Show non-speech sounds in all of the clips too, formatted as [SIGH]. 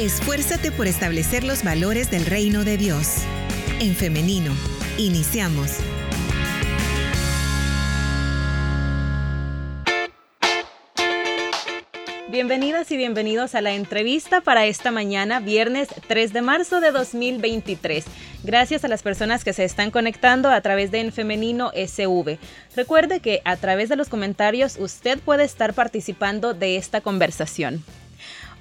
Esfuérzate por establecer los valores del reino de Dios. En femenino, iniciamos. Bienvenidas y bienvenidos a la entrevista para esta mañana, viernes 3 de marzo de 2023. Gracias a las personas que se están conectando a través de En Femenino SV. Recuerde que a través de los comentarios usted puede estar participando de esta conversación.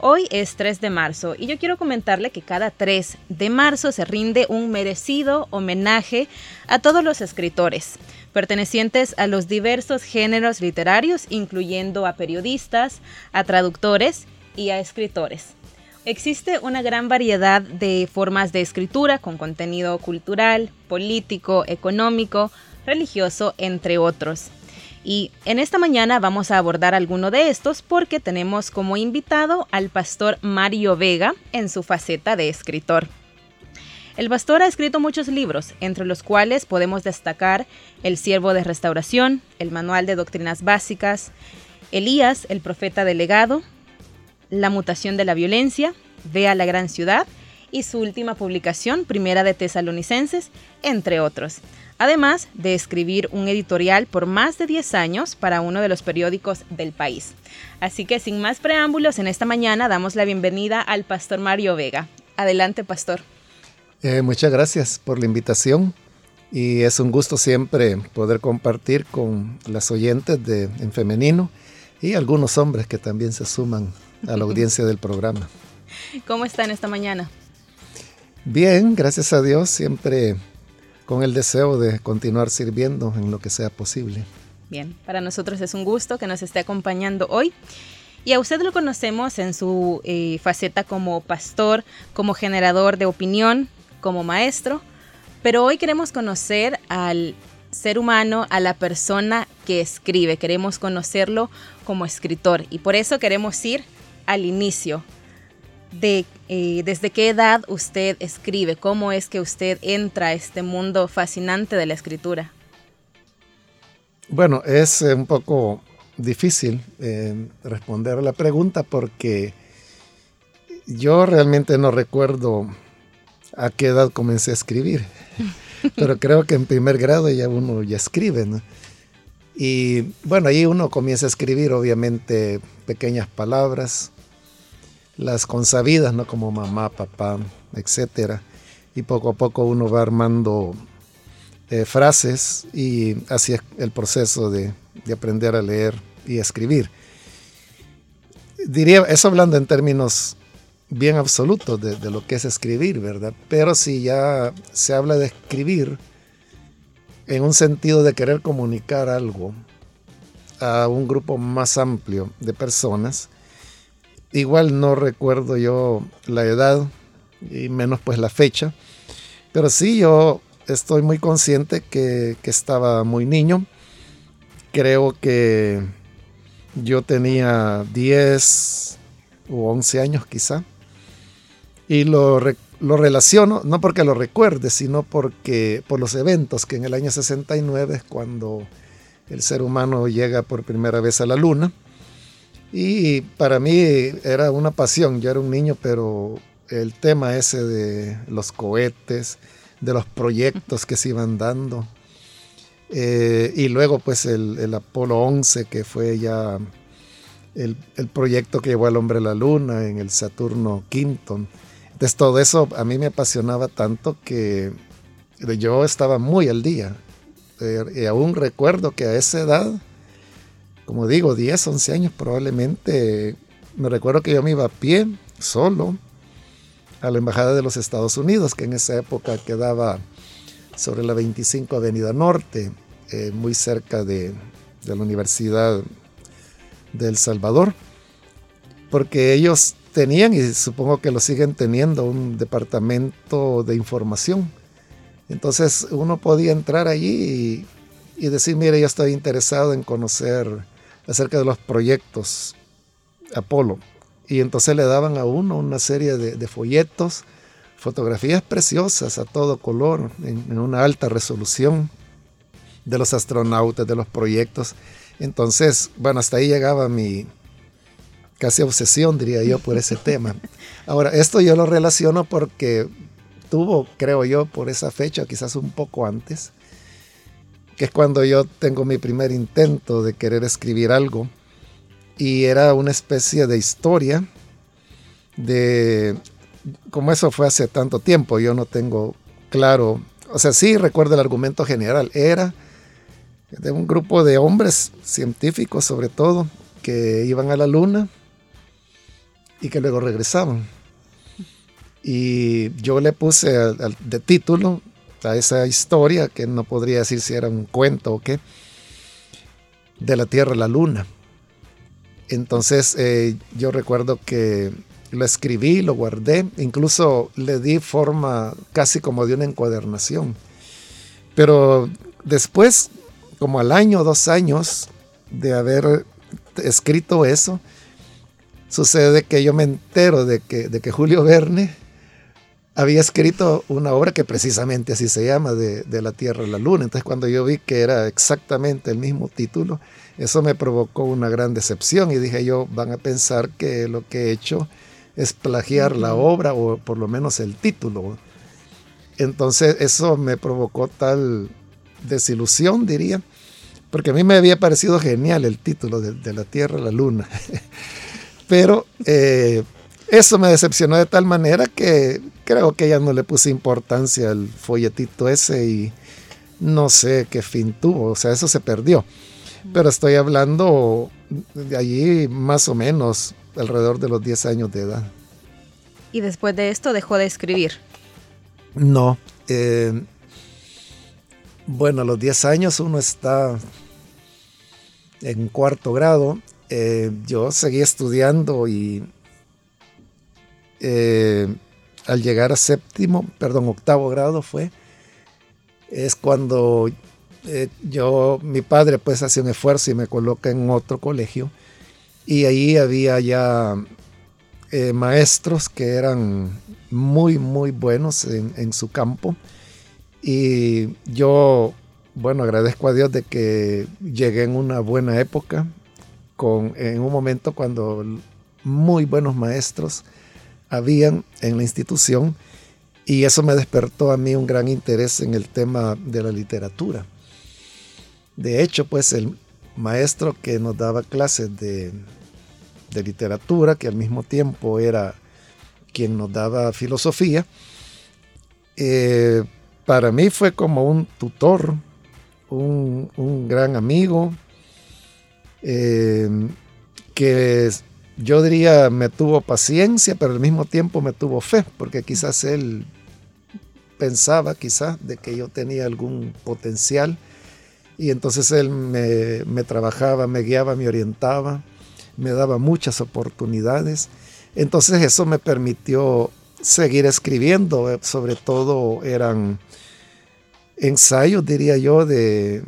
Hoy es 3 de marzo y yo quiero comentarle que cada 3 de marzo se rinde un merecido homenaje a todos los escritores pertenecientes a los diversos géneros literarios, incluyendo a periodistas, a traductores y a escritores. Existe una gran variedad de formas de escritura con contenido cultural, político, económico, religioso, entre otros. Y en esta mañana vamos a abordar alguno de estos porque tenemos como invitado al pastor Mario Vega en su faceta de escritor. El pastor ha escrito muchos libros, entre los cuales podemos destacar El siervo de restauración, el manual de doctrinas básicas, Elías, el profeta delegado, La mutación de la violencia, Vea la gran ciudad y su última publicación, Primera de Tesalonicenses, entre otros. Además de escribir un editorial por más de 10 años para uno de los periódicos del país. Así que sin más preámbulos, en esta mañana damos la bienvenida al pastor Mario Vega. Adelante, pastor. Eh, muchas gracias por la invitación y es un gusto siempre poder compartir con las oyentes de En Femenino y algunos hombres que también se suman a la [LAUGHS] audiencia del programa. ¿Cómo están esta mañana? Bien, gracias a Dios, siempre con el deseo de continuar sirviendo en lo que sea posible. Bien, para nosotros es un gusto que nos esté acompañando hoy. Y a usted lo conocemos en su eh, faceta como pastor, como generador de opinión, como maestro, pero hoy queremos conocer al ser humano, a la persona que escribe, queremos conocerlo como escritor y por eso queremos ir al inicio de eh, desde qué edad usted escribe, cómo es que usted entra a este mundo fascinante de la escritura. Bueno, es eh, un poco difícil eh, responder a la pregunta porque yo realmente no recuerdo a qué edad comencé a escribir. [LAUGHS] Pero creo que en primer grado ya uno ya escribe, ¿no? Y bueno, ahí uno comienza a escribir obviamente pequeñas palabras, las consabidas, ¿no? Como mamá, papá, etcétera. Y poco a poco uno va armando eh, frases y así es el proceso de, de aprender a leer y escribir. Diría, eso hablando en términos bien absoluto de, lo que es escribir, ¿verdad? Pero si ya se habla de escribir en un sentido de querer comunicar algo a un grupo más amplio de personas, igual no recuerdo yo la edad y menos pues la fecha, pero sí yo estoy muy consciente que, que estaba muy niño, creo que yo tenía 10 o 11 años quizá, y lo, lo relaciono, no porque lo recuerde, sino porque por los eventos que en el año 69 es cuando el ser humano llega por primera vez a la luna. Y para mí era una pasión, yo era un niño, pero el tema ese de los cohetes, de los proyectos que se iban dando. Eh, y luego pues el, el, Apolo 11, que fue ya el, el, proyecto que llevó al hombre a la luna en el Saturno Quinton. Entonces todo eso a mí me apasionaba tanto que yo estaba muy al día. Eh, y aún recuerdo que a esa edad, como digo, 10, 11 años probablemente, me recuerdo que yo me iba a pie, solo, a la Embajada de los Estados Unidos, que en esa época quedaba sobre la 25 Avenida Norte, eh, muy cerca de, la Universidad de El Salvador, porque ellos tenían y supongo que lo siguen teniendo un departamento de información. Entonces uno podía entrar allí y, decir, mire, yo estoy interesado en conocer acerca de los proyectos Apolo. Y entonces le daban a uno una serie de, folletos, fotografías preciosas a todo color, en una alta resolución de los astronautas, de los proyectos. Entonces, bueno, hasta ahí llegaba mi, casi obsesión, diría yo, por ese tema. Ahora, esto yo lo relaciono porque tuvo, creo yo, por esa fecha, quizás un poco antes, que es cuando yo tengo mi primer intento de querer escribir algo, y era una especie de historia de, como eso fue hace tanto tiempo, yo no tengo claro, o sea, sí recuerdo el argumento general, era de un grupo de hombres científicos sobre todo, que iban a la luna y que luego regresaban. Y yo le puse de título a esa historia, que no podría decir si era un cuento o qué, de la Tierra a la Luna. Entonces eh, yo recuerdo que lo escribí, lo guardé, incluso le di forma casi como de una encuadernación. Pero después, como al año, dos años de haber escrito eso, sucede que yo me entero de que, de que Julio Verne había escrito una obra que precisamente así se llama, de, de, la Tierra a la Luna. Entonces cuando yo vi que era exactamente el mismo título, eso me provocó una gran decepción y dije yo, van a pensar que lo que he hecho es plagiar la obra o por lo menos el título. Entonces eso me provocó tal desilusión, diría, porque a mí me había parecido genial el título de, de la Tierra a la Luna. [LAUGHS] Pero eh, eso me decepcionó de tal manera que creo que ya no le puse importancia al folletito ese y no sé qué fin tuvo, o sea, eso se perdió. Pero estoy hablando de allí más o menos alrededor de los 10 años de edad. ¿Y después de esto dejó de escribir? No. Eh, bueno, a los 10 años uno está en cuarto grado eh, yo seguí estudiando y eh, al llegar a séptimo, perdón, octavo grado fue, es cuando eh, yo, mi padre pues hace un esfuerzo y me coloca en otro colegio. Y ahí había ya maestros que eran muy, muy buenos en, en su campo. Y yo, bueno, agradezco a Dios de que llegué en una buena época, en un momento cuando muy buenos maestros habían en la institución y eso me despertó a mí un gran interés en el tema de la literatura. De hecho, pues el maestro que nos daba clases de, literatura, que al mismo tiempo era quien nos daba filosofía, eh, para mí fue como un tutor, un, un gran amigo, Em, que yo diría me tuvo paciencia, pero al mismo tiempo me tuvo fe, porque quizás él pensaba quizás de que yo tenía algún potencial y entonces él me, trabajaba, me guiaba, me orientaba, me daba muchas oportunidades. Entonces eso me permitió seguir escribiendo, eh, sobre todo eran ensayos, diría yo, de,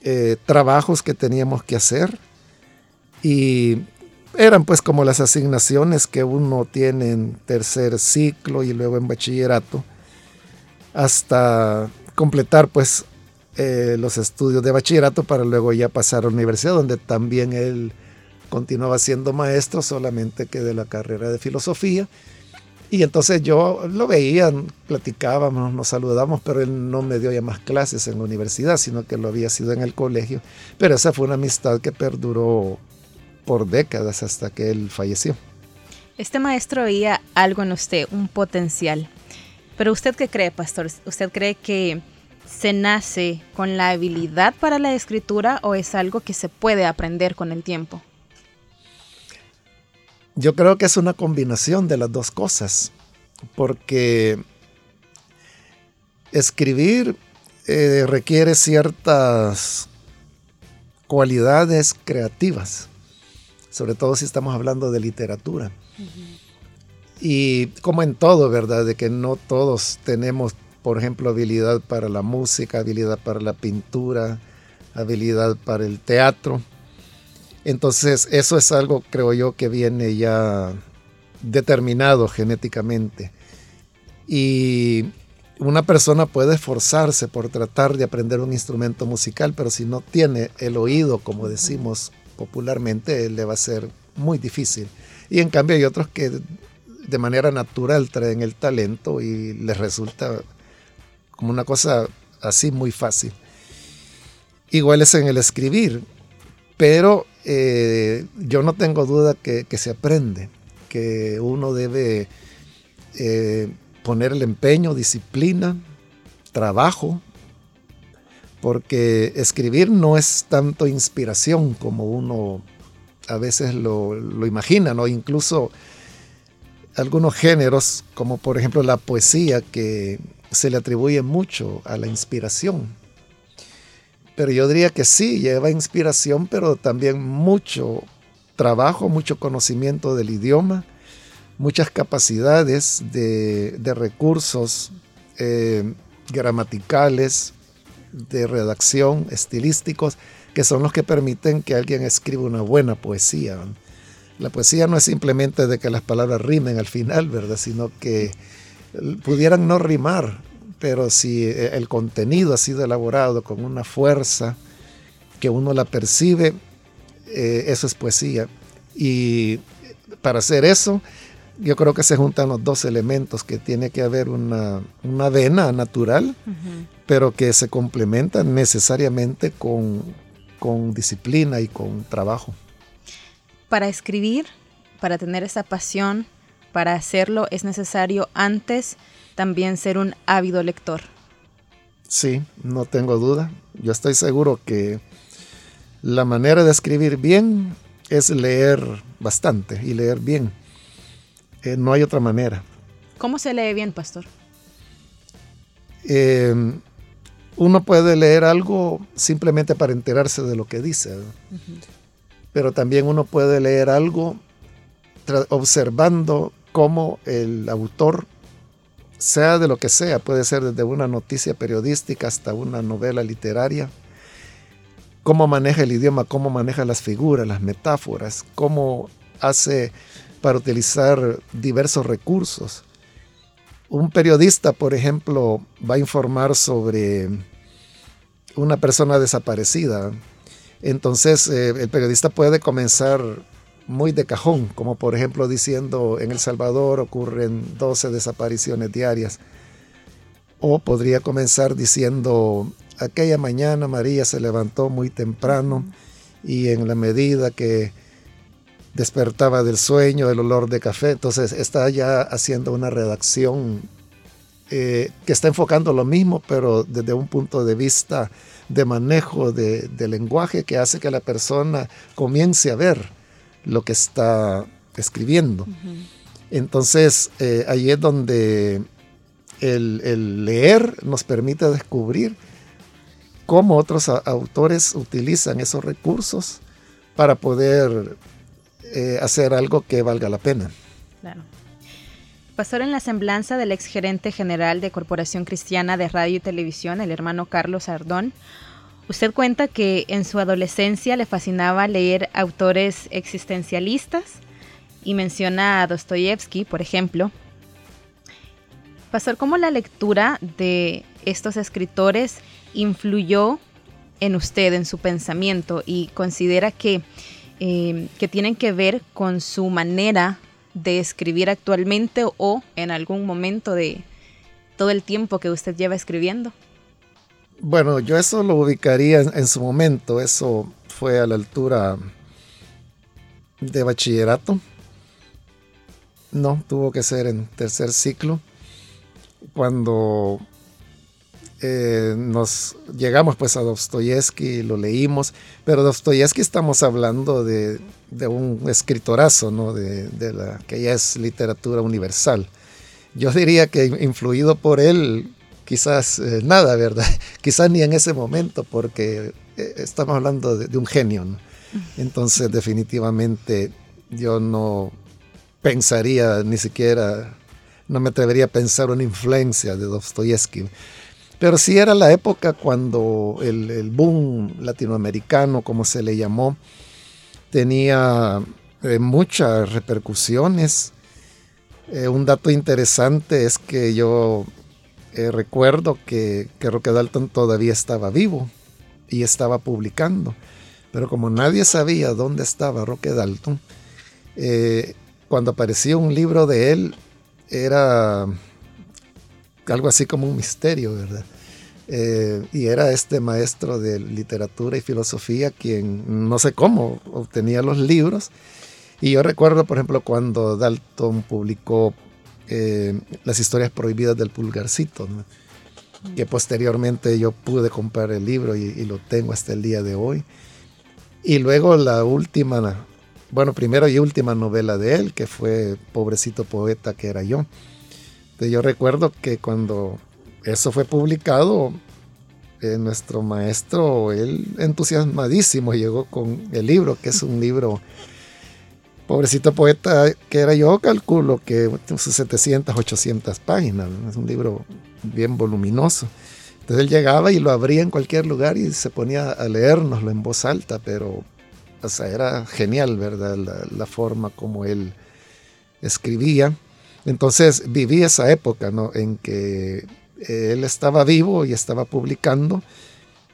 eh, trabajos que teníamos que hacer y eran pues como las asignaciones que uno tiene en tercer ciclo y luego en bachillerato hasta completar pues eh, los estudios de bachillerato para luego ya pasar a la universidad donde también él continuaba siendo maestro solamente que de la carrera de filosofía y entonces yo lo veía, platicábamos, nos saludamos, pero él no me dio ya más clases en la universidad, sino que lo había sido en el colegio. Pero esa fue una amistad que perduró por décadas hasta que él falleció. Este maestro veía algo en usted, un potencial. Pero usted qué cree, pastor? ¿Usted cree que se nace con la habilidad para la escritura o es algo que se puede aprender con el tiempo? Yo creo que es una combinación de las dos cosas, porque escribir eh, requiere ciertas cualidades creativas, sobre todo si estamos hablando de literatura. Y como en todo, ¿verdad? De que no todos tenemos, por ejemplo, habilidad para la música, habilidad para la pintura, habilidad para el teatro. Entonces, eso es algo, creo yo, que viene ya determinado genéticamente. Y una persona puede esforzarse por tratar de aprender un instrumento musical, pero si no tiene el oído, como decimos popularmente, le va a ser muy difícil. Y en cambio hay otros que de manera natural traen el talento y les resulta como una cosa así muy fácil. Igual es en el escribir, pero eh, yo no tengo duda que, se aprende, que uno debe eh, poner el empeño, disciplina, trabajo, porque escribir no es tanto inspiración como uno a veces lo, lo imagina, ¿no? Incluso algunos géneros, como por ejemplo la poesía, que se le atribuye mucho a la inspiración. Pero yo diría que sí, lleva inspiración, pero también mucho trabajo, mucho conocimiento del idioma, muchas capacidades de, recursos eh, gramaticales, de redacción, estilísticos, que son los que permiten que alguien escriba una buena poesía. La poesía no es simplemente de que las palabras rimen al final, ¿verdad? Sino que pudieran no rimar, pero si el contenido ha sido elaborado con una fuerza que uno la percibe, eh, eso es poesía. Y para hacer eso, yo creo que se juntan los dos elementos, que tiene que haber una, vena natural, pero que se complementan necesariamente con, con disciplina y con trabajo. Para escribir, para tener esa pasión, para hacerlo es necesario antes también ser un ávido lector. Sí, no tengo duda. Yo estoy seguro que la manera de escribir bien es leer bastante y leer bien. Eh, no hay otra manera. ¿Cómo se lee bien, pastor? Em, uno puede leer algo simplemente para enterarse de lo que dice, pero también uno puede leer algo observando cómo el autor, sea de lo que sea, puede ser desde una noticia periodística hasta una novela literaria, cómo maneja el idioma, cómo maneja las figuras, las metáforas, cómo hace para utilizar diversos recursos. Un periodista, por ejemplo, va a informar sobre una persona desaparecida. Entonces, eh, el periodista puede comenzar muy de cajón, como por ejemplo diciendo en El Salvador ocurren 12 desapariciones diarias. O podría comenzar diciendo, aquella mañana María se levantó muy temprano y en la medida que despertaba del sueño, el olor de café, entonces está ya haciendo una redacción eh, que está enfocando lo mismo, pero desde un punto de vista de manejo de, de lenguaje que hace que la persona comience a ver lo que está escribiendo. Entonces, eh, ahí es donde el, leer nos permite descubrir cómo otros autores utilizan esos recursos para poder eh, hacer algo que valga la pena. Claro. Pastor, en la semblanza del exgerente general de Corporación Cristiana de Radio y Televisión, el hermano Carlos Ardón, Usted cuenta que en su adolescencia le fascinaba leer autores existencialistas y menciona a Dostoyevsky, por ejemplo. Pastor, ¿cómo la lectura de estos escritores influyó en usted, en su pensamiento, y considera que, eh, que tienen que ver con su manera de escribir actualmente o en algún momento de todo el tiempo que usted lleva escribiendo? Bueno, yo eso lo ubicaría en, su momento, eso fue a la altura de bachillerato. No, tuvo que ser en tercer ciclo, cuando eh, nos llegamos pues a Dostoyevsky, lo leímos, pero Dostoyevsky estamos hablando de, un escritorazo, ¿no? De, de, la que ya es literatura universal. Yo diría que influido por él, quizás eh, nada, ¿verdad? [LAUGHS] Quizás ni en ese momento, porque eh, estamos hablando de, un genio. Entonces, definitivamente, yo no pensaría ni siquiera, no me atrevería a pensar una influencia de Dostoyevsky. Pero sí era la época cuando el, boom latinoamericano, como se le llamó, tenía eh, muchas repercusiones. un dato interesante es que yo eh, recuerdo que, que Roque Dalton todavía estaba vivo y estaba publicando. Pero como nadie sabía dónde estaba Roque Dalton, Eh, cuando apareció un libro de él, era algo así como un misterio, ¿verdad? Eh, y era este maestro de literatura y filosofía quien no sé cómo obtenía los libros. Y yo recuerdo, por ejemplo, cuando Dalton publicó eh, Las historias prohibidas del pulgarcito, que posteriormente yo pude comprar el libro y, y, lo tengo hasta el día de hoy. Y luego la última, bueno, primera y última novela de él, que fue Pobrecito Poeta que era yo. Entonces yo recuerdo que cuando eso fue publicado, eh, nuestro maestro, él entusiasmadísimo llegó con el libro, que es un [LAUGHS] libro, pobrecito poeta que era yo, calculo que 700, 800 páginas, es un libro bien voluminoso. Entonces él llegaba y lo abría en cualquier lugar y se ponía a leérnoslo en voz alta, pero o sea, era genial, ¿verdad? La, la forma como él escribía. Entonces viví esa época, ¿no? En que él estaba vivo y estaba publicando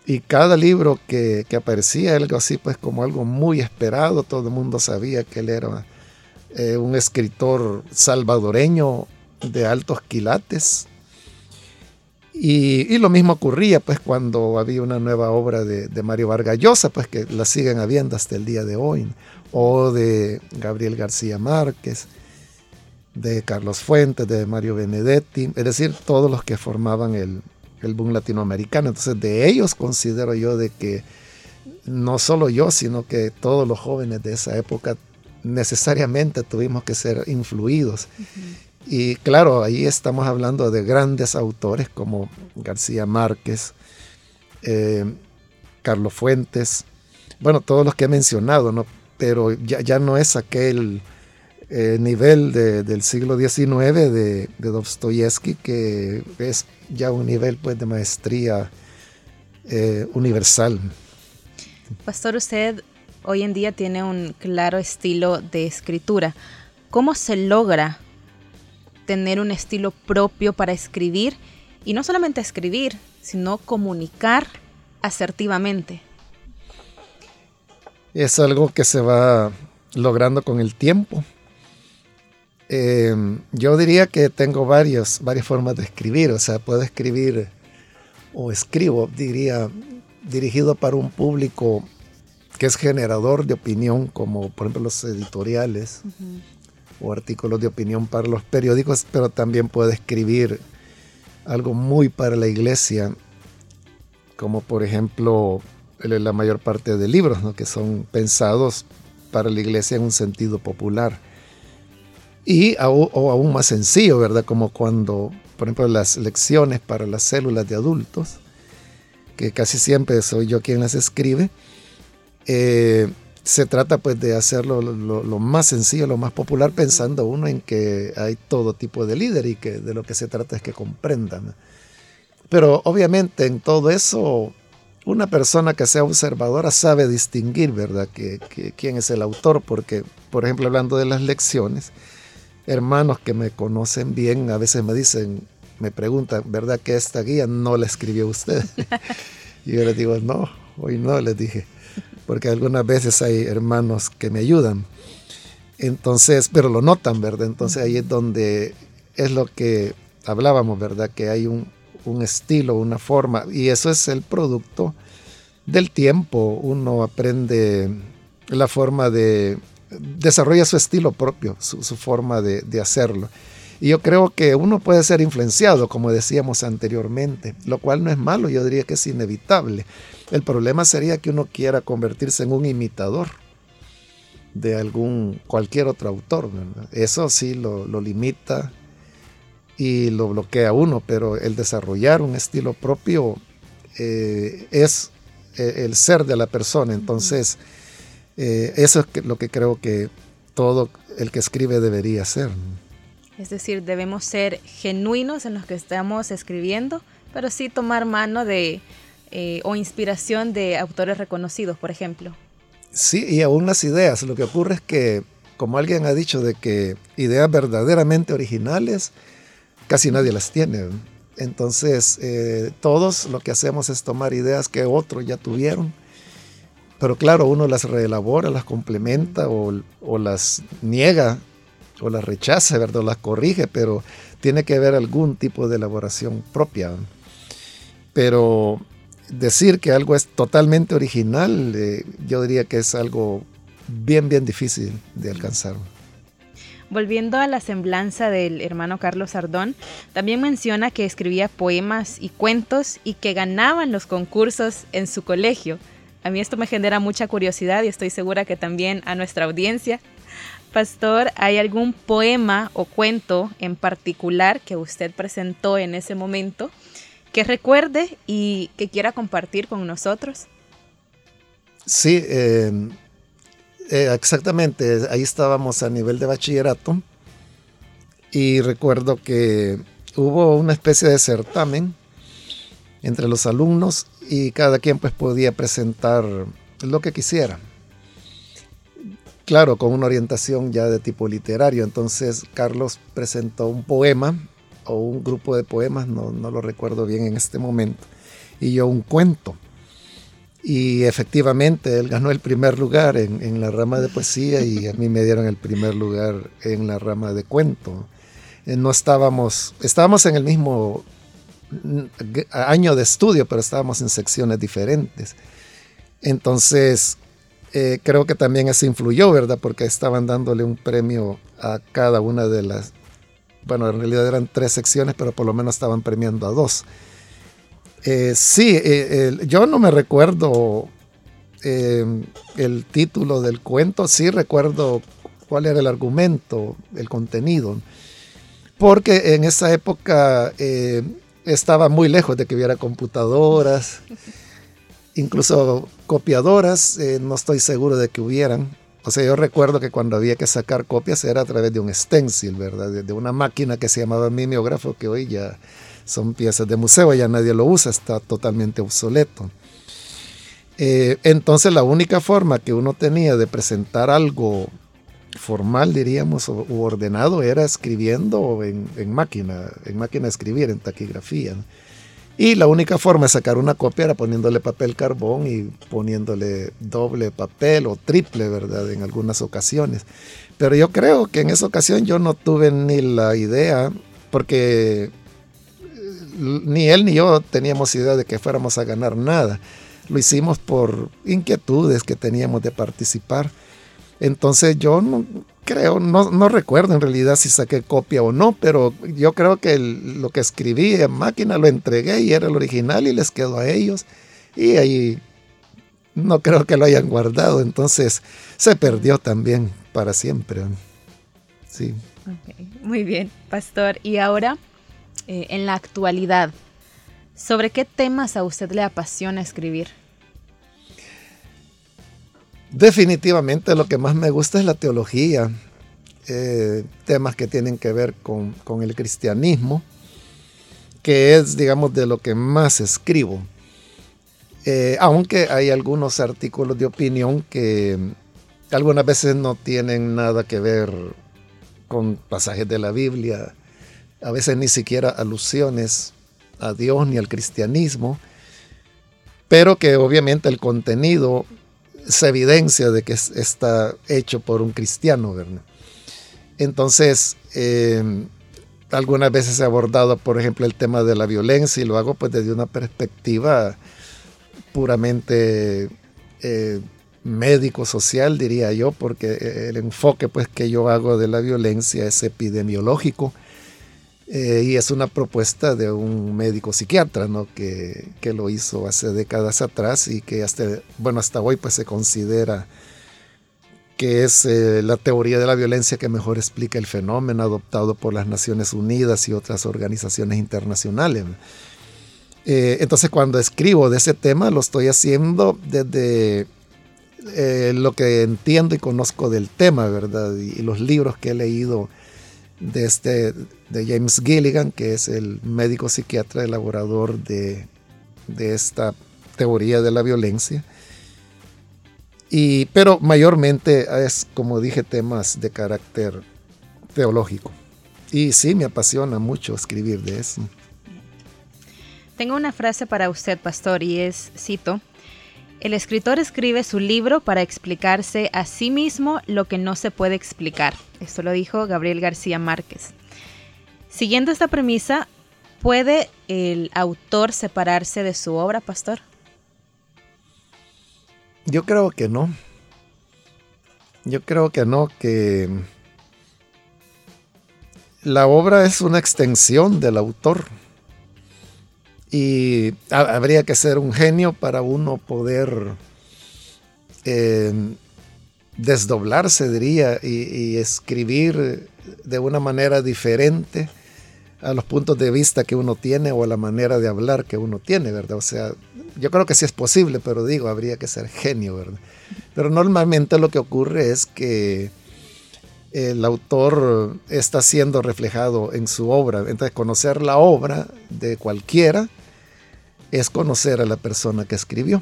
y cada libro que, aparecía, algo así, pues como algo muy esperado, todo el mundo sabía que él era eh, un escritor salvadoreño de altos quilates. Y, lo mismo ocurría pues cuando había una nueva obra de, de, Mario Vargas Llosa, pues que la siguen habiendo hasta el día de hoy, o de Gabriel García Márquez de Carlos Fuentes, de Mario Benedetti, es decir, todos los que formaban el, el boom latinoamericano. Entonces, de ellos considero yo de que no solo yo, sino que todos los jóvenes de esa época necesariamente tuvimos que ser influidos. Y claro, ahí estamos hablando de grandes autores como García Márquez, eh, Carlos Fuentes, bueno, todos los que he mencionado, ¿no? pero ya, ya no es aquel eh, nivel del siglo XIX de, de Dostoyevsky, que es ya un nivel pues, de maestría eh, universal. Pastor, usted hoy en día tiene un claro estilo de escritura. ¿Cómo se logra tener un estilo propio para escribir? Y no solamente escribir, sino comunicar asertivamente. Es algo que se va logrando con el tiempo. Em, yo diría que tengo varios, varias formas de escribir, o sea, puedo escribir o escribo, diría, dirigido para un público que es generador de opinión, como por ejemplo los editoriales o artículos de opinión para los periódicos, pero también puedo escribir algo muy para la iglesia, como por ejemplo la mayor parte de libros, que son pensados para la iglesia en un sentido popular y o aún más sencillo, ¿verdad? Como cuando, por ejemplo, las lecciones para las células de adultos, que casi siempre soy yo quien las escribe, eh, se trata pues de hacerlo lo, más sencillo, lo más popular, pensando uno en que hay todo tipo de líder y que de lo que se trata es que comprendan. Pero obviamente en todo eso, una persona que sea observadora sabe distinguir, ¿verdad?, que, quién es el autor, porque, por ejemplo, hablando de las lecciones, hermanos que me conocen bien a veces me dicen, me preguntan, ¿verdad que esta guía no la escribió usted? [LAUGHS] y yo les digo, no, hoy no, les dije, porque algunas veces hay hermanos que me ayudan. Entonces, pero lo notan, ¿verdad? Entonces ahí es donde es lo que hablábamos, ¿verdad? Que hay un, un estilo, una forma, y eso es el producto del tiempo. Uno aprende la forma de desarrolla su estilo propio, su, forma de, hacerlo. Y yo creo que uno puede ser influenciado, como decíamos anteriormente, lo cual no es malo, yo diría que es inevitable. El problema sería que uno quiera convertirse en un imitador de algún, cualquier otro autor. Eso sí lo, limita y lo bloquea uno, pero el desarrollar un estilo propio eh, es eh, el ser de la persona. Entonces, eh, eso es lo que creo que todo el que escribe debería hacer. Es decir, debemos ser genuinos en lo que estamos escribiendo, pero sí tomar mano de eh, o inspiración de autores reconocidos, por ejemplo. Sí, y aún las ideas. Lo que ocurre es que, como alguien ha dicho, de que ideas verdaderamente originales, casi nadie las tiene. Entonces, eh, todos lo que hacemos es tomar ideas que otros ya tuvieron pero claro, uno las reelabora, las complementa o, o las niega o las rechaza, ¿verdad? O las corrige, pero tiene que haber algún tipo de elaboración propia. Pero decir que algo es totalmente original, eh, yo diría que es algo bien, bien difícil de alcanzar. Volviendo a la semblanza del hermano Carlos Ardón, también menciona que escribía poemas y cuentos y que ganaban los concursos en su colegio. A mí esto me genera mucha curiosidad y estoy segura que también a nuestra audiencia. Pastor, ¿hay algún poema o cuento en particular que usted presentó en ese momento que recuerde y que quiera compartir con nosotros? Sí, eh, eh, exactamente. Ahí estábamos a nivel de bachillerato y recuerdo que hubo una especie de certamen entre los alumnos y cada quien pues podía presentar lo que quisiera. Claro, con una orientación ya de tipo literario. Entonces Carlos presentó un poema o un grupo de poemas, no, no lo recuerdo bien en este momento, y yo un cuento. Y efectivamente él ganó el primer lugar en, en, la rama de poesía y a mí me dieron el primer lugar en la rama de cuento. Eh, no estábamos, estábamos en el mismo año de estudio, pero estábamos en secciones diferentes. Entonces, eh, creo que también eso influyó, ¿verdad? Porque estaban dándole un premio a cada una de las, bueno, en realidad eran tres secciones, pero por lo menos estaban premiando a dos. Eh, sí, eh, yo no me recuerdo el título del cuento, sí recuerdo cuál era el argumento, el contenido, porque en esa época estaba muy lejos de que hubiera computadoras, incluso copiadoras, eh, no estoy seguro de que hubieran. O sea, yo recuerdo que cuando había que sacar copias era a través de un stencil, ¿verdad? De, una máquina que se llamaba mimeógrafo, que hoy ya son piezas de museo, ya nadie lo usa, está totalmente obsoleto. Eh, entonces la única forma que uno tenía de presentar algo formal, diríamos, o, ordenado, era escribiendo en, máquina, en máquina escribir, en taquigrafía. Y la única forma de sacar una copia era poniéndole papel carbón y poniéndole doble papel o triple, ¿verdad? En algunas ocasiones. Pero yo creo que en esa ocasión yo no tuve ni la idea, porque eh, ni él ni yo teníamos idea de que fuéramos a ganar nada. Lo hicimos por inquietudes que teníamos de participar. Entonces yo no creo, no, recuerdo en realidad si saqué copia o no, pero yo creo que lo que escribí en máquina lo entregué y era el original y les quedó a ellos. Y ahí no creo que lo hayan guardado, entonces se perdió también para siempre. Sí. Muy bien, pastor. Y ahora, eh, en la actualidad, ¿sobre qué temas a usted le apasiona escribir? Definitivamente lo que más me gusta es la teología, eh, temas que tienen que ver con, el cristianismo, que es, digamos, de lo que más escribo. Eh, aunque hay algunos artículos de opinión que algunas veces no tienen nada que ver con pasajes de la Biblia, a veces ni siquiera alusiones a Dios ni al cristianismo, pero que obviamente el contenido se evidencia de que está hecho por un cristiano, ¿verdad? Entonces, em, algunas veces he abordado, por ejemplo, el tema de la violencia y lo hago pues desde una perspectiva puramente eh, médico-social, diría yo, porque el enfoque pues que yo hago de la violencia es epidemiológico eh, y es una propuesta de un médico psiquiatra, ¿no? Que, que, lo hizo hace décadas atrás y que hasta, bueno, hasta hoy pues se considera que es eh, la teoría de la violencia que mejor explica el fenómeno adoptado por las Naciones Unidas y otras organizaciones internacionales. Eh, entonces cuando escribo de ese tema lo estoy haciendo desde lo que entiendo y conozco del tema, ¿verdad? Y, y los libros que he leído de, este, de James Gilligan, que es el médico psiquiatra elaborador de, de esta teoría de la violencia. Y, pero mayormente es, como dije, temas de carácter teológico. Y sí, me apasiona mucho escribir de eso. Tengo una frase para usted, pastor, y es, cito, El escritor escribe su libro para explicarse a sí mismo lo que no se puede explicar. Esto lo dijo Gabriel García Márquez. Siguiendo esta premisa, ¿puede el autor separarse de su obra, pastor? Yo creo que no. Yo creo que no, que la obra es una extensión del autor. Y habría que ser un genio para uno poder eh, desdoblarse, diría, y, escribir de una manera diferente a los puntos de vista que uno tiene o a la manera de hablar que uno tiene, ¿verdad? O sea, yo creo que sí es posible, pero digo, habría que ser genio, ¿verdad? Pero normalmente lo que ocurre es que el autor está siendo reflejado en su obra. Entonces, conocer la obra de cualquiera es conocer a la persona que escribió.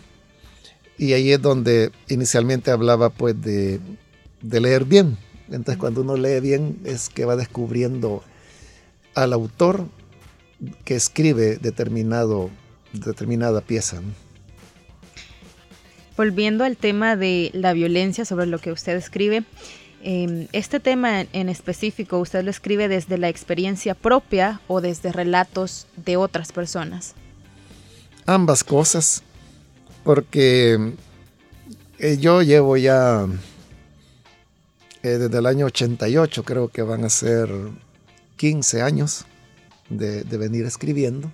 Y ahí es donde inicialmente hablaba pues de, leer bien. Entonces cuando uno lee bien es que va descubriendo al autor que escribe determinado, determinada pieza. Volviendo al tema de la violencia sobre lo que usted escribe, em, este tema en específico, ¿usted lo escribe desde la experiencia propia o desde relatos de otras personas? Ambas cosas, porque eh, yo llevo ya eh, desde el año 88, creo que van a ser 15 años de, venir escribiendo.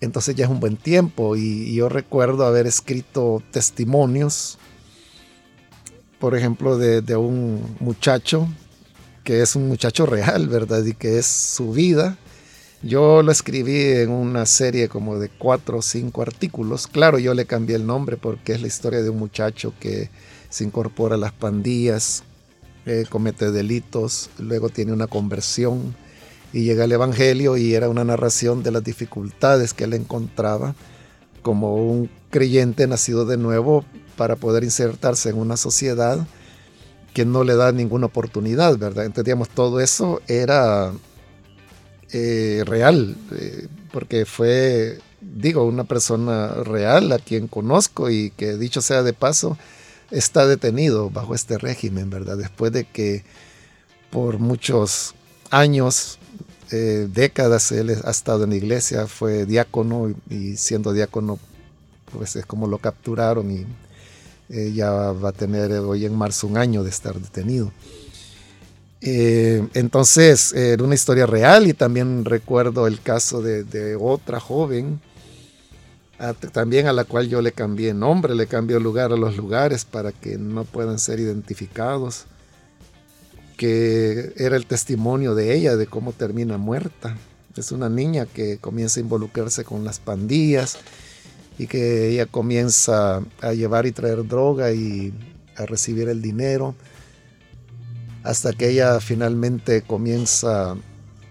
Entonces ya es un buen tiempo y, yo recuerdo haber escrito testimonios, por ejemplo, de, de un muchacho que es un muchacho real, ¿verdad? Y que es su vida yo lo escribí en una serie como de cuatro o cinco artículos. Claro, yo le cambié el nombre porque es la historia de un muchacho que se incorpora a las pandillas, eh, comete delitos, luego tiene una conversión y llega al Evangelio y era una narración de las dificultades que él encontraba como un creyente nacido de nuevo para poder insertarse en una sociedad que no le da ninguna oportunidad, ¿verdad? Entonces, digamos, todo eso era eh, real, eh, porque fue, digo, una persona real a quien conozco y que dicho sea de paso, está detenido bajo este régimen, ¿verdad? Después de que por muchos años, eh, décadas, él ha estado en la iglesia, fue diácono y siendo diácono, pues es como lo capturaron y ya va a tener hoy en marzo un año de estar detenido. Eh, entonces, era una historia real y también recuerdo el caso de, otra joven, también a la cual yo le cambié nombre, le cambié lugar a los lugares para que no puedan ser identificados, que era el testimonio de ella, de cómo termina muerta. Es una niña que comienza a involucrarse con las pandillas y que ella comienza a llevar y traer droga y a recibir el dinero hasta que ella finalmente comienza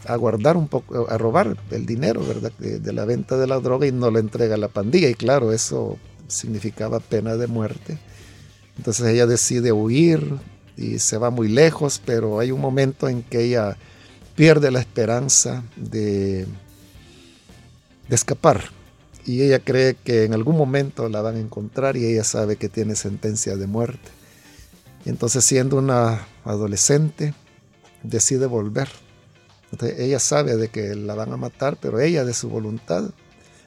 a guardar un poco, a robar el dinero, ¿verdad? De, la venta de la droga y no lo entrega a la pandilla. Y claro, eso significaba pena de muerte. Entonces ella decide huir y se va muy lejos, pero hay un momento en que ella pierde la esperanza de, de escapar. Y ella cree que en algún momento la van a encontrar y ella sabe que tiene sentencia de muerte. Entonces siendo una adolescente, decide volver. ella sabe de que la van a matar, pero ella de su voluntad,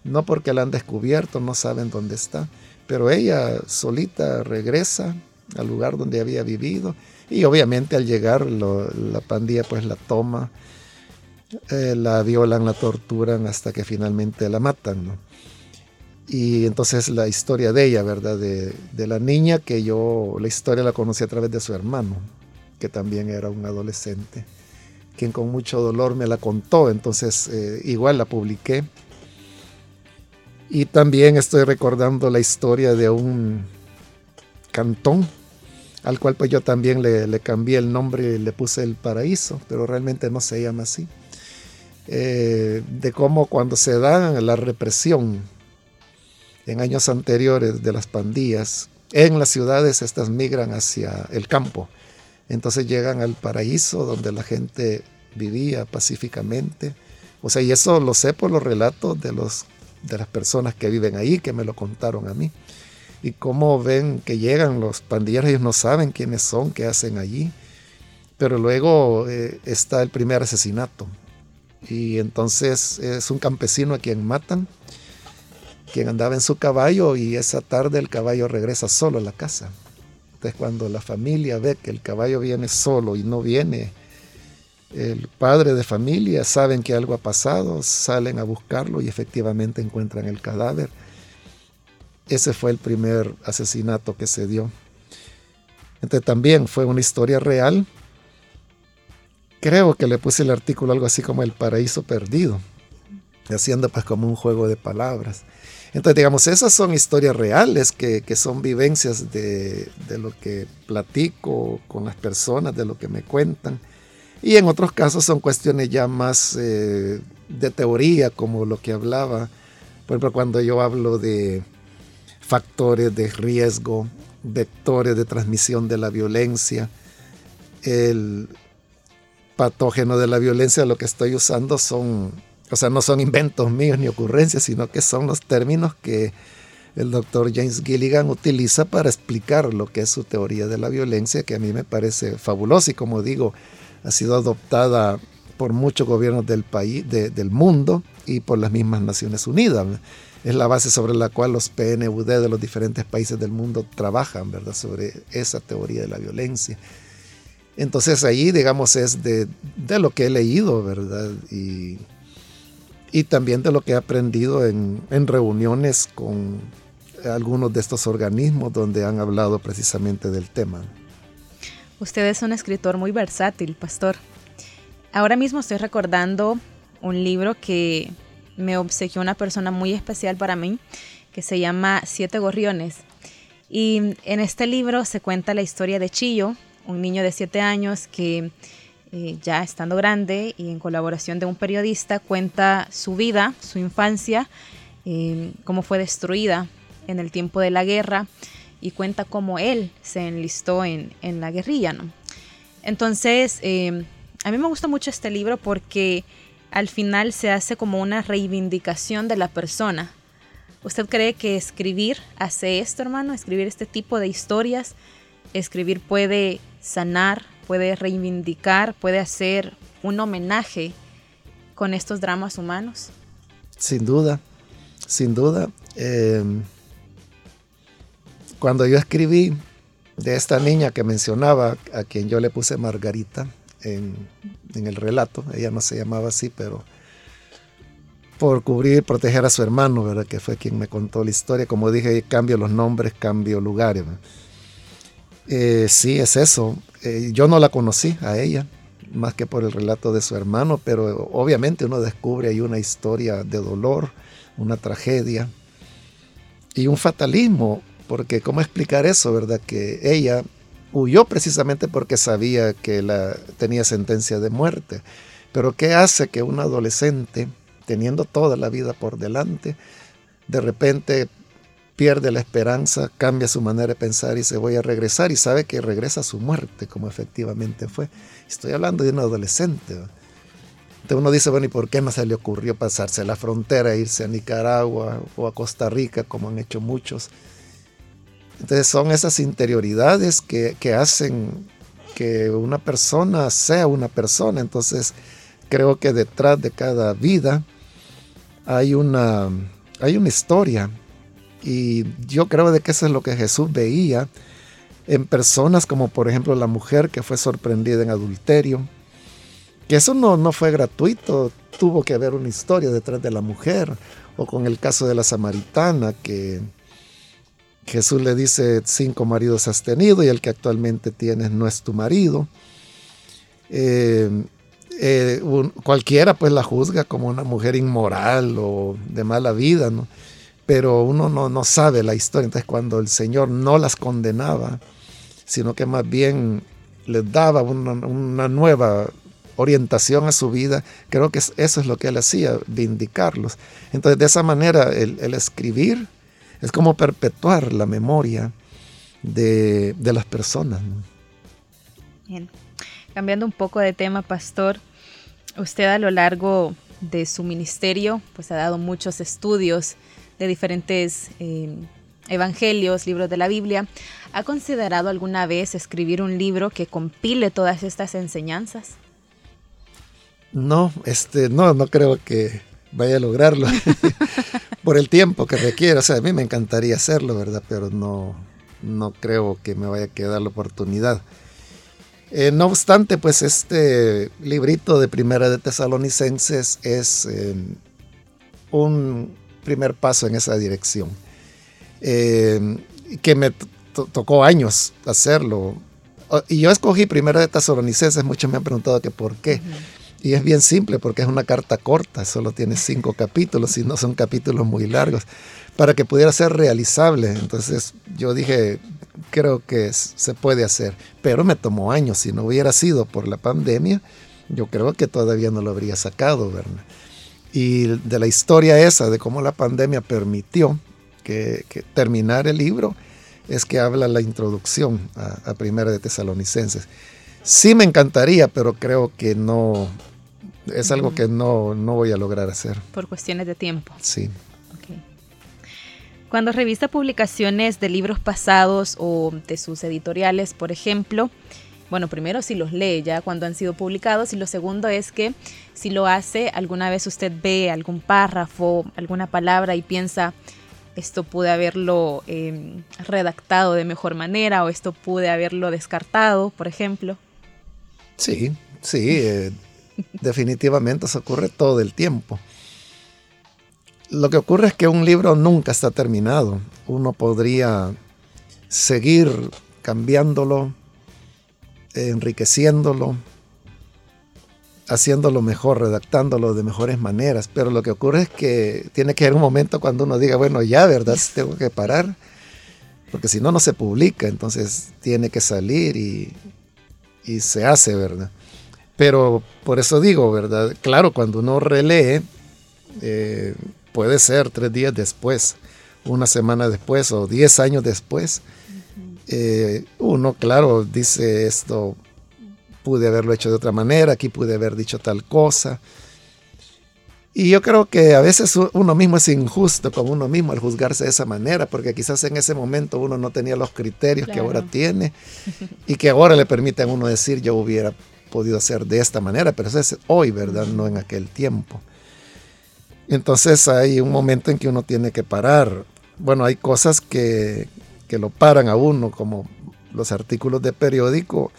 no porque la han descubierto, no saben dónde está, pero ella solita regresa al lugar donde había vivido y obviamente al llegar la pandilla pues la toma, eh, la violan, la torturan hasta que finalmente la matan. Y entonces la historia de ella, ¿verdad? De, la niña que yo, la historia la conocí a través de su hermano, que también era un adolescente, quien con mucho dolor me la contó, entonces eh, igual la publiqué. Y también estoy recordando la historia de un cantón, al cual pues yo también le, cambié el nombre y le puse el paraíso, pero realmente no se llama así. Eh, de cómo cuando se da la represión en años anteriores de las pandillas, en las ciudades estas migran hacia el campo. Entonces llegan al paraíso donde la gente vivía pacíficamente. O sea, y eso lo sé por los relatos de, los, de las personas que viven ahí, que me lo contaron a mí. y cómo ven que llegan los pandilleros, ellos no saben quiénes son, qué hacen allí. Pero luego eh, está el primer asesinato. Y entonces es un campesino a quien matan, quien andaba en su caballo y esa tarde el caballo regresa solo a la casa. Entonces cuando la familia ve que el caballo viene solo y no viene el padre de familia, saben que algo ha pasado, salen a buscarlo y efectivamente encuentran el cadáver. Ese fue el primer asesinato que se dio. Entonces también fue una historia real. Creo que le puse el artículo algo así como el paraíso perdido, haciendo pues como un juego de palabras. Entonces, digamos, esas son historias reales, que, son vivencias de, lo que platico con las personas, de lo que me cuentan. Y en otros casos son cuestiones ya más eh, de teoría, como lo que hablaba, por ejemplo, cuando yo hablo de factores de riesgo, vectores de transmisión de la violencia, el patógeno de la violencia, lo que estoy usando son, o sea, no son inventos míos ni ocurrencias, sino que son los términos que el doctor James Gilligan utiliza para explicar lo que es su teoría de la violencia, que a mí me parece fabulosa y como digo, ha sido adoptada por muchos gobiernos del país, del mundo y por las mismas Naciones Unidas. Es la base sobre la cual los PNUD de los diferentes países del mundo trabajan, ¿verdad? Sobre esa teoría de la violencia. Entonces ahí, digamos, es de, lo que he leído, ¿verdad? Y, también de lo que he aprendido en, en reuniones con algunos de estos organismos donde han hablado precisamente del tema. Usted es un escritor muy versátil, pastor. Ahora mismo estoy recordando un libro que me obsequió una persona muy especial para mí, que se llama Siete Gorriones. Y en este libro se cuenta la historia de Chillo, un niño de siete años que eh, ya estando grande y en colaboración de un periodista cuenta su vida, su infancia, eh, cómo fue destruida en el tiempo de la guerra y cuenta cómo él se enlistó en, la guerrilla. Entonces, em, a mí me gusta mucho este libro porque al final se hace como una reivindicación de la persona. ¿Usted cree que escribir hace esto, hermano? Escribir este tipo de historias, escribir puede sanar, puede reivindicar, puede hacer un homenaje con estos dramas humanos. Sin duda, sin duda. Em, cuando yo escribí de esta niña que mencionaba, a quien yo le puse Margarita en, el relato, ella no se llamaba así, pero por cubrir, proteger a su hermano, ¿verdad? que fue quien me contó la historia. Como dije, cambio los nombres, cambio lugares. Eh, sí, es eso. Eh, yo no la conocí a ella, más que por el relato de su hermano, pero obviamente uno descubre ahí una historia de dolor, una tragedia y un fatalismo porque ¿cómo explicar eso, verdad? Que ella huyó precisamente porque sabía que la, tenía sentencia de muerte. Pero ¿qué hace que un adolescente, teniendo toda la vida por delante, de repente pierde la esperanza, cambia su manera de pensar y se voy a regresar y sabe que regresa a su muerte, como efectivamente fue? Estoy hablando de un adolescente. Entonces uno dice, bueno, ¿y por qué no se le ocurrió pasarse la frontera, irse a Nicaragua o a Costa Rica, como han hecho muchos? Entonces son esas interioridades que, hacen que una persona sea una persona. Entonces creo que detrás de cada vida hay una, hay una historia. Y yo creo de que eso es lo que Jesús veía en personas como por ejemplo la mujer que fue sorprendida en adulterio. Que eso no, no fue gratuito, tuvo que haber una historia detrás de la mujer. O con el caso de la samaritana que Jesús le dice, cinco maridos has tenido y el que actualmente tienes no es tu marido. Eh, eh, cualquiera pues la juzga como una mujer inmoral o de mala vida, ¿no? Pero uno no, no sabe la historia. Entonces cuando el Señor no las condenaba, sino que más bien les daba una, nueva orientación a su vida, creo que eso es lo que él hacía, vindicarlos. Entonces de esa manera el escribir, es como perpetuar la memoria de, las personas. Bien. Cambiando un poco de tema, pastor, usted a lo largo de su ministerio pues ha dado muchos estudios de diferentes eh, evangelios, libros de la Biblia. ¿Ha considerado alguna vez escribir un libro que compile todas estas enseñanzas? No, este, no, no creo que vaya a lograrlo [LAUGHS] por el tiempo que requiere. O sea, a mí me encantaría hacerlo, ¿verdad? Pero no, no creo que me vaya a quedar la oportunidad. Eh, no obstante, pues este librito de Primera de Tesalonicenses es eh, un primer paso en esa dirección. Eh, que me tocó años hacerlo. Y yo escogí Primera de Tesalonicenses, muchos me han preguntado que por qué. Y es bien simple porque es una carta corta, solo tiene cinco [LAUGHS] capítulos y no son capítulos muy largos, para que pudiera ser realizable. Entonces yo dije, creo que se puede hacer, pero me tomó años. Si no hubiera sido por la pandemia, yo creo que todavía no lo habría sacado, ¿verdad? Y de la historia esa, de cómo la pandemia permitió que, terminar el libro, es que habla la introducción a, a Primera de Tesalonicenses. Sí me encantaría, pero creo que no, es algo que no, voy a lograr hacer. Por cuestiones de tiempo. Sí. Cuando revisa publicaciones de libros pasados o de sus editoriales, por ejemplo, bueno, primero si los lee ya cuando han sido publicados y lo segundo es que si lo hace, alguna vez usted ve algún párrafo, alguna palabra y piensa, esto pude haberlo em, redactado de mejor manera o esto pude haberlo descartado, por ejemplo. Sí, sí. Eh, [LAUGHS] Definitivamente eso ocurre todo el tiempo. Lo que ocurre es que un libro nunca está terminado. Uno podría seguir cambiándolo, enriqueciéndolo, haciéndolo mejor, redactándolo de mejores maneras. Pero lo que ocurre es que tiene que haber un momento cuando uno diga, bueno, ya, ¿verdad? Tengo que parar. Porque si no, no se publica. Entonces tiene que salir y, y se hace, ¿verdad? Pero por eso digo, ¿verdad? Claro, cuando uno relee, eh, puede ser tres días después, una semana después o diez años después, eh, uno, claro, dice esto, pude haberlo hecho de otra manera, aquí pude haber dicho tal cosa. Y yo creo que a veces uno mismo es injusto con uno mismo al juzgarse de esa manera, porque quizás en ese momento uno no tenía los criterios que ahora tiene [LAUGHS] y que ahora le permiten a uno decir yo hubiera podido hacer de esta manera, pero eso es hoy, ¿verdad? No en aquel tiempo. Entonces hay un momento en que uno tiene que parar. Bueno, hay cosas que, que lo paran a uno, como los artículos de periódico.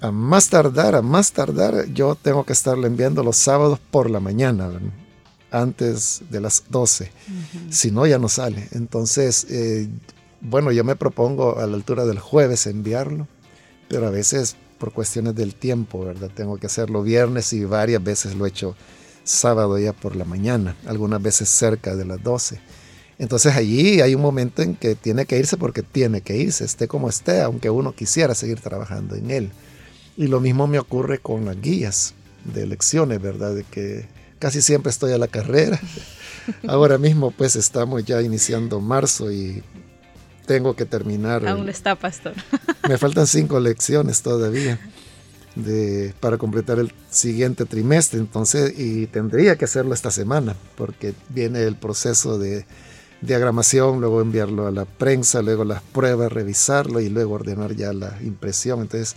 A más tardar, a más tardar, yo tengo que estarle enviando los sábados por la mañana, antes de las 12. Si no, ya no sale. Entonces, eh, bueno, yo me propongo a la altura del jueves enviarlo, pero a veces por cuestiones del tiempo, ¿verdad? Tengo que hacerlo viernes y varias veces lo he hecho sábado ya por la mañana, algunas veces cerca de las 12. Entonces allí hay un momento en que tiene que irse porque tiene que irse, esté como esté, aunque uno quisiera seguir trabajando en él. Y lo mismo me ocurre con las guías de lecciones, ¿verdad? De que casi siempre estoy a la carrera. [LAUGHS] Ahora mismo pues estamos ya iniciando marzo y tengo que terminar. Aún está, pastor. [LAUGHS] me faltan cinco lecciones todavía de, para completar el siguiente trimestre, entonces, y tendría que hacerlo esta semana, porque viene el proceso de diagramación, luego enviarlo a la prensa, luego las pruebas, revisarlo y luego ordenar ya la impresión. Entonces,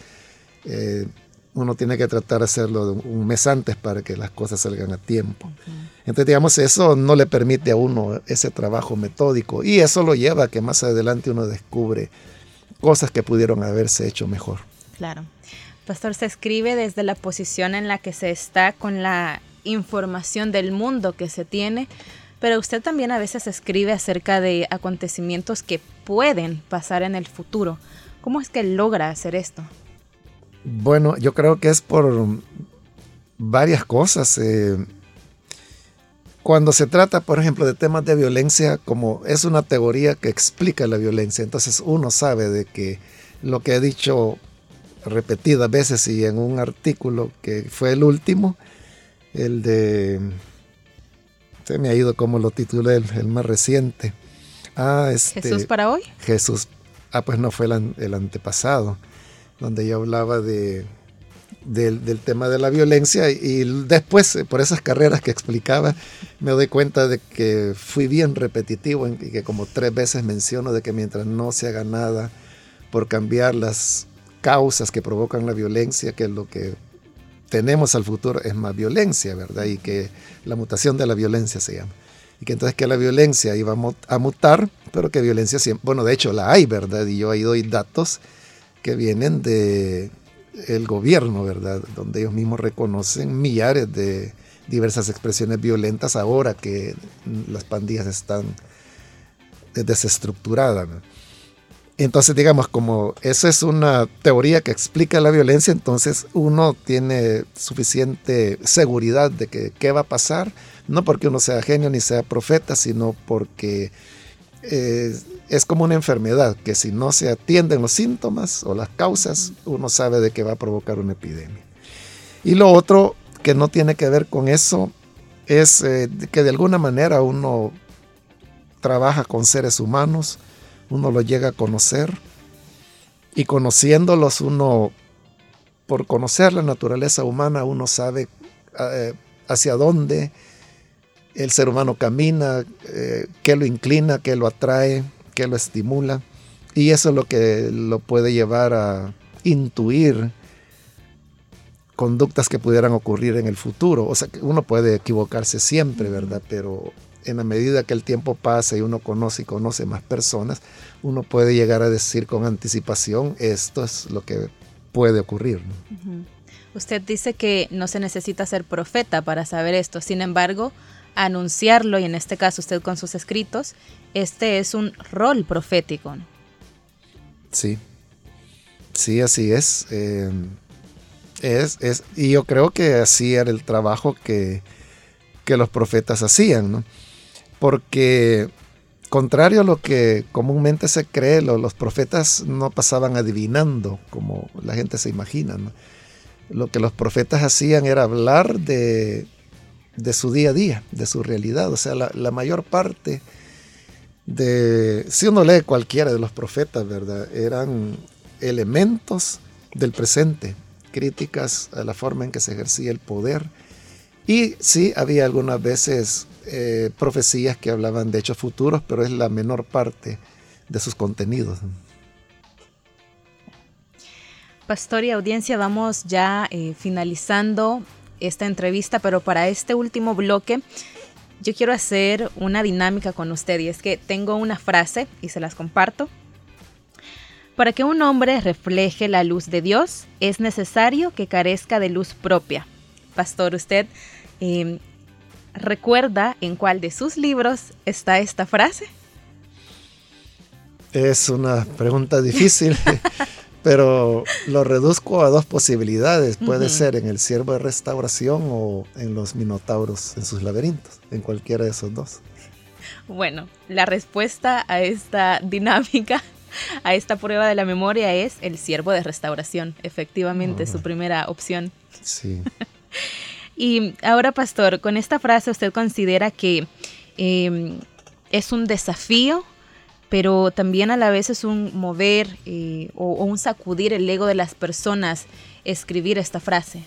eh, uno tiene que tratar de hacerlo un mes antes para que las cosas salgan a tiempo. Entonces, digamos, eso no le permite a uno ese trabajo metódico y eso lo lleva a que más adelante uno descubre cosas que pudieron haberse hecho mejor. Claro. Pastor, se escribe desde la posición en la que se está con la información del mundo que se tiene, pero usted también a veces escribe acerca de acontecimientos que pueden pasar en el futuro. ¿Cómo es que logra hacer esto? Bueno, yo creo que es por varias cosas. Eh, cuando se trata, por ejemplo, de temas de violencia, como es una teoría que explica la violencia, entonces uno sabe de que lo que he dicho repetidas veces y en un artículo que fue el último, el de... Se me ha ido como lo titulé, el, más reciente. Ah, este, Jesús para hoy. Jesús. Ah, pues no fue el antepasado donde yo hablaba de, del, tema de la violencia y después, eh, por esas carreras que explicaba, me doy cuenta de que fui bien repetitivo y que como tres veces menciono de que mientras no se haga nada por cambiar las causas que provocan la violencia, que lo que tenemos al futuro es más violencia, ¿verdad? Y que la mutación de la violencia se llama. Y que entonces que la violencia iba a mutar, pero que violencia siempre, bueno, de hecho la hay, ¿verdad? Y yo ahí doy datos que vienen de el gobierno, ¿verdad? Donde ellos mismos reconocen millares de diversas expresiones violentas ahora que las pandillas están desestructuradas. Entonces, digamos, como esa es una teoría que explica la violencia, entonces uno tiene suficiente seguridad de que qué va a pasar, no porque uno sea genio ni sea profeta, sino porque eh, es como una enfermedad, que si no se atienden los síntomas o las causas, uno sabe de que va a provocar una epidemia. Y lo otro que no tiene que ver con eso es eh, que de alguna manera uno trabaja con seres humanos, uno los llega a conocer y conociéndolos uno, por conocer la naturaleza humana, uno sabe eh, hacia dónde el ser humano camina, eh, qué lo inclina, qué lo atrae, qué lo estimula. Y eso es lo que lo puede llevar a intuir conductas que pudieran ocurrir en el futuro. O sea, que uno puede equivocarse siempre, ¿verdad? Pero en la medida que el tiempo pasa y uno conoce y conoce más personas, uno puede llegar a decir con anticipación, esto es lo que puede ocurrir. Usted dice que no se necesita ser profeta para saber esto, sin embargo, anunciarlo, y en este caso usted con sus escritos, este es un rol profético. Sí, sí, así es. Eh, es, es. Y yo creo que así era el trabajo que, que los profetas hacían, ¿no? Porque contrario a lo que comúnmente se cree, los profetas no pasaban adivinando como la gente se imagina. Lo que los profetas hacían era hablar de, su día a día, de su realidad. O sea, la, mayor parte de, si uno lee cualquiera de los profetas, ¿verdad? Eran elementos del presente, críticas a la forma en que se ejercía el poder. Y sí, había algunas veces eh, profecías que hablaban de hechos futuros, pero es la menor parte de sus contenidos. Pastor y audiencia, vamos ya eh, finalizando esta entrevista, pero para este último bloque yo quiero hacer una dinámica con usted y es que tengo una frase y se las comparto. Para que un hombre refleje la luz de Dios es necesario que carezca de luz propia. Pastor, usted em, recuerda en cuál de sus libros está esta frase. Es una pregunta difícil. [LAUGHS] pero lo reduzco a dos posibilidades. Puede ser en el siervo de restauración o en los minotauros en sus laberintos, en cualquiera de esos dos. Bueno, la respuesta a esta dinámica, a esta prueba de la memoria es el siervo de restauración, efectivamente, su primera opción. Sí. [LAUGHS] y ahora, pastor, con esta frase usted considera que em, es un desafío pero también a la vez es un mover eh, o, un sacudir el ego de las personas escribir esta frase.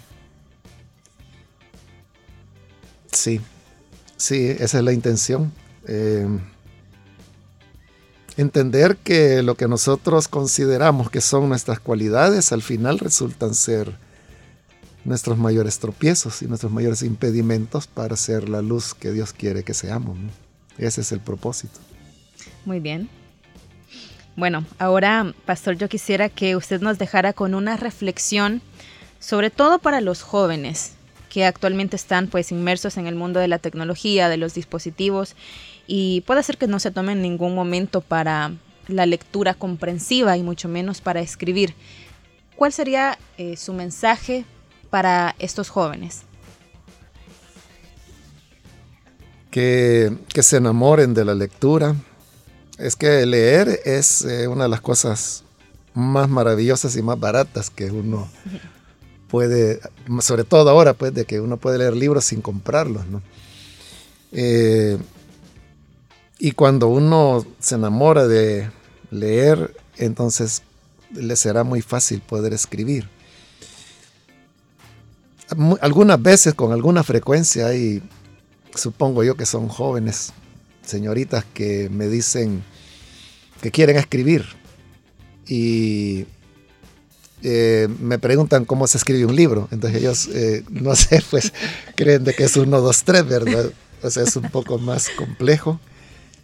Sí, sí, esa es la intención. Eh, entender que lo que nosotros consideramos que son nuestras cualidades al final resultan ser nuestros mayores tropiezos y nuestros mayores impedimentos para ser la luz que Dios quiere que seamos. Ese es el propósito. Muy bien. Bueno, ahora, Pastor, yo quisiera que usted nos dejara con una reflexión, sobre todo para los jóvenes que actualmente están pues inmersos en el mundo de la tecnología, de los dispositivos, y puede ser que no se tomen ningún momento para la lectura comprensiva y mucho menos para escribir. ¿Cuál sería eh, su mensaje para estos jóvenes? Que, se enamoren de la lectura, es que leer es eh, una de las cosas más maravillosas y más baratas que uno puede, sobre todo ahora, pues, de que uno puede leer libros sin comprarlos, ¿no? Eh, y cuando uno se enamora de leer, entonces le será muy fácil poder escribir. Algunas veces, con alguna frecuencia, hay, supongo yo que son jóvenes, señoritas que me dicen que quieren escribir y eh, me preguntan cómo se escribe un libro. Entonces ellos, eh, no sé, [LAUGHS] pues creen de que es uno, dos, tres, ¿verdad? O sea, es un poco más complejo.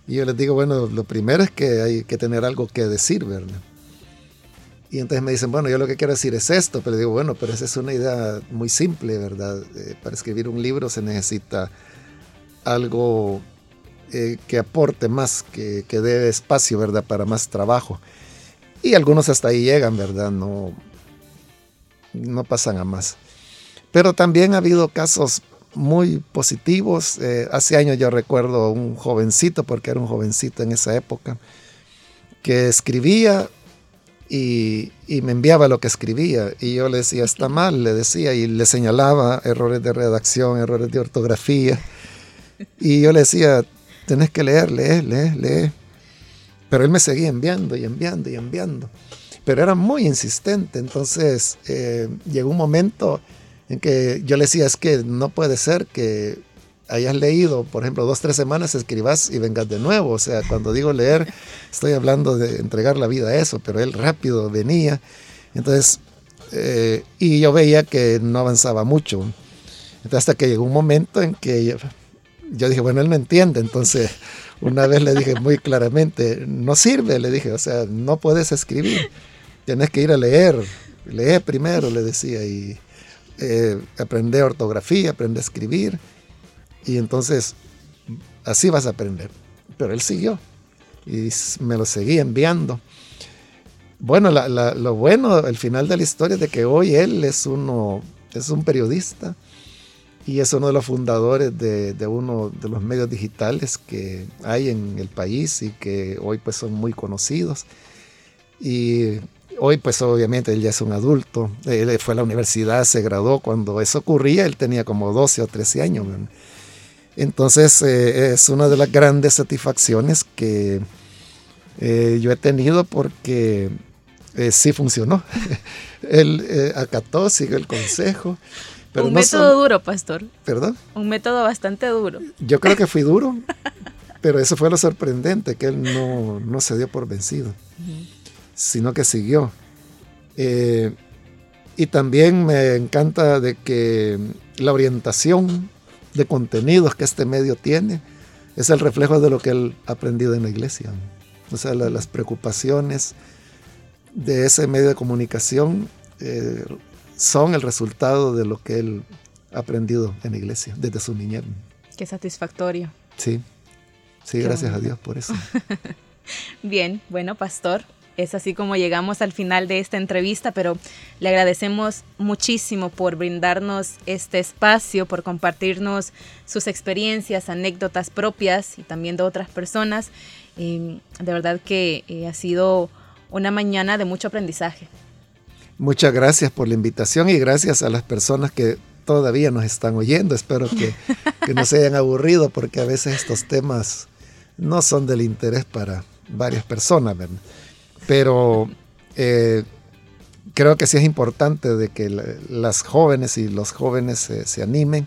Y yo les digo, bueno, lo primero es que hay que tener algo que decir, ¿verdad? Y entonces me dicen, bueno, yo lo que quiero decir es esto, pero digo, bueno, pero esa es una idea muy simple, ¿verdad? Eh, para escribir un libro se necesita algo que aporte más, que, que dé espacio, ¿verdad? Para más trabajo. Y algunos hasta ahí llegan, ¿verdad? No, no pasan a más. Pero también ha habido casos muy positivos. Eh, hace años yo recuerdo un jovencito, porque era un jovencito en esa época, que escribía y, me enviaba lo que escribía. Y yo le decía, está mal, le decía, y le señalaba errores de redacción, errores de ortografía. Y yo le decía, tenés que leer, lee, lee, lee. Pero él me seguía enviando y enviando y enviando. Pero era muy insistente. Entonces eh, llegó un momento en que yo le decía, es que no puede ser que hayas leído, por ejemplo, dos, tres semanas, escribas y vengas de nuevo. O sea, cuando digo leer, estoy hablando de entregar la vida a eso, pero él rápido venía. Entonces, eh, y yo veía que no avanzaba mucho. Hasta que llegó un momento en que yo, yo dije, bueno, él me entiende, entonces una vez le dije muy claramente, no sirve, le dije, o sea, no puedes escribir, tienes que ir a leer, lee primero, le decía, y eh, aprende ortografía, aprende a escribir, y entonces así vas a aprender. Pero él siguió y me lo seguía enviando. Bueno, lo bueno, el final de la historia es de que hoy él es uno, es un periodista, y es uno de los fundadores de, uno de los medios digitales que hay en el país y que hoy pues son muy conocidos. Y hoy pues obviamente él ya es un adulto, él fue a la universidad, se graduó, cuando eso ocurría él tenía como 12 o 13 años. Entonces eh, es una de las grandes satisfacciones que eh, yo he tenido porque eh, sí funcionó. [LAUGHS] él acató, siguió el consejo un método duro, pastor. ¿Perdón? Un método bastante duro. Yo creo que fui [LAUGHS] duro, pero eso fue lo sorprendente, que él no, se dio por vencido, sino que siguió. Y también me encanta de que la orientación de contenidos que este medio tiene es el reflejo de lo que él ha aprendido en la iglesia. O sea, las preocupaciones de ese medio de comunicación eh, son el resultado de lo que él ha aprendido en la iglesia desde su niñez. Qué satisfactorio. Sí, sí, gracias a Dios por eso. [LAUGHS] Bien, bueno, pastor, es así como llegamos al final de esta entrevista, pero le agradecemos muchísimo por brindarnos este espacio, por compartirnos sus experiencias, anécdotas propias y también de otras personas. de verdad que eh, ha sido una mañana de mucho aprendizaje. Muchas gracias por la invitación y gracias a las personas que todavía nos están oyendo. Espero que, [LAUGHS] no se hayan aburrido porque a veces estos temas no son del interés para varias personas. Pero eh, creo que sí es importante de que las jóvenes y los jóvenes se, animen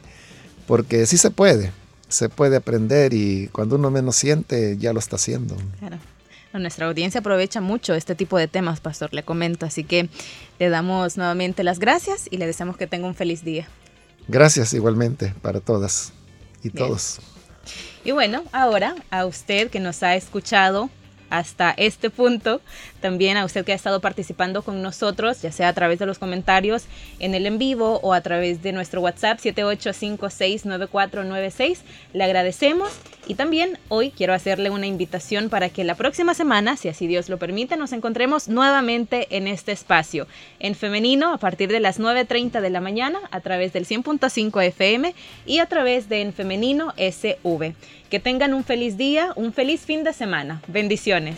porque sí se puede, se puede aprender y cuando uno menos siente ya lo está haciendo. Claro. Nuestra audiencia aprovecha mucho este tipo de temas, Pastor, le comento. Así que le damos nuevamente las gracias y le deseamos que tenga un feliz día. Gracias igualmente para todas y todos. Y bueno, ahora a usted que nos ha escuchado hasta este punto. También a usted que ha estado participando con nosotros, ya sea a través de los comentarios en el en vivo o a través de nuestro WhatsApp 78569496. Le agradecemos y también hoy quiero hacerle una invitación para que la próxima semana, si así Dios lo permite, nos encontremos nuevamente en este espacio, en femenino a partir de las 9.30 de la mañana a través del 100.5 FM y a través de En Femenino SV. Que tengan un feliz día, un feliz fin de semana. Bendiciones.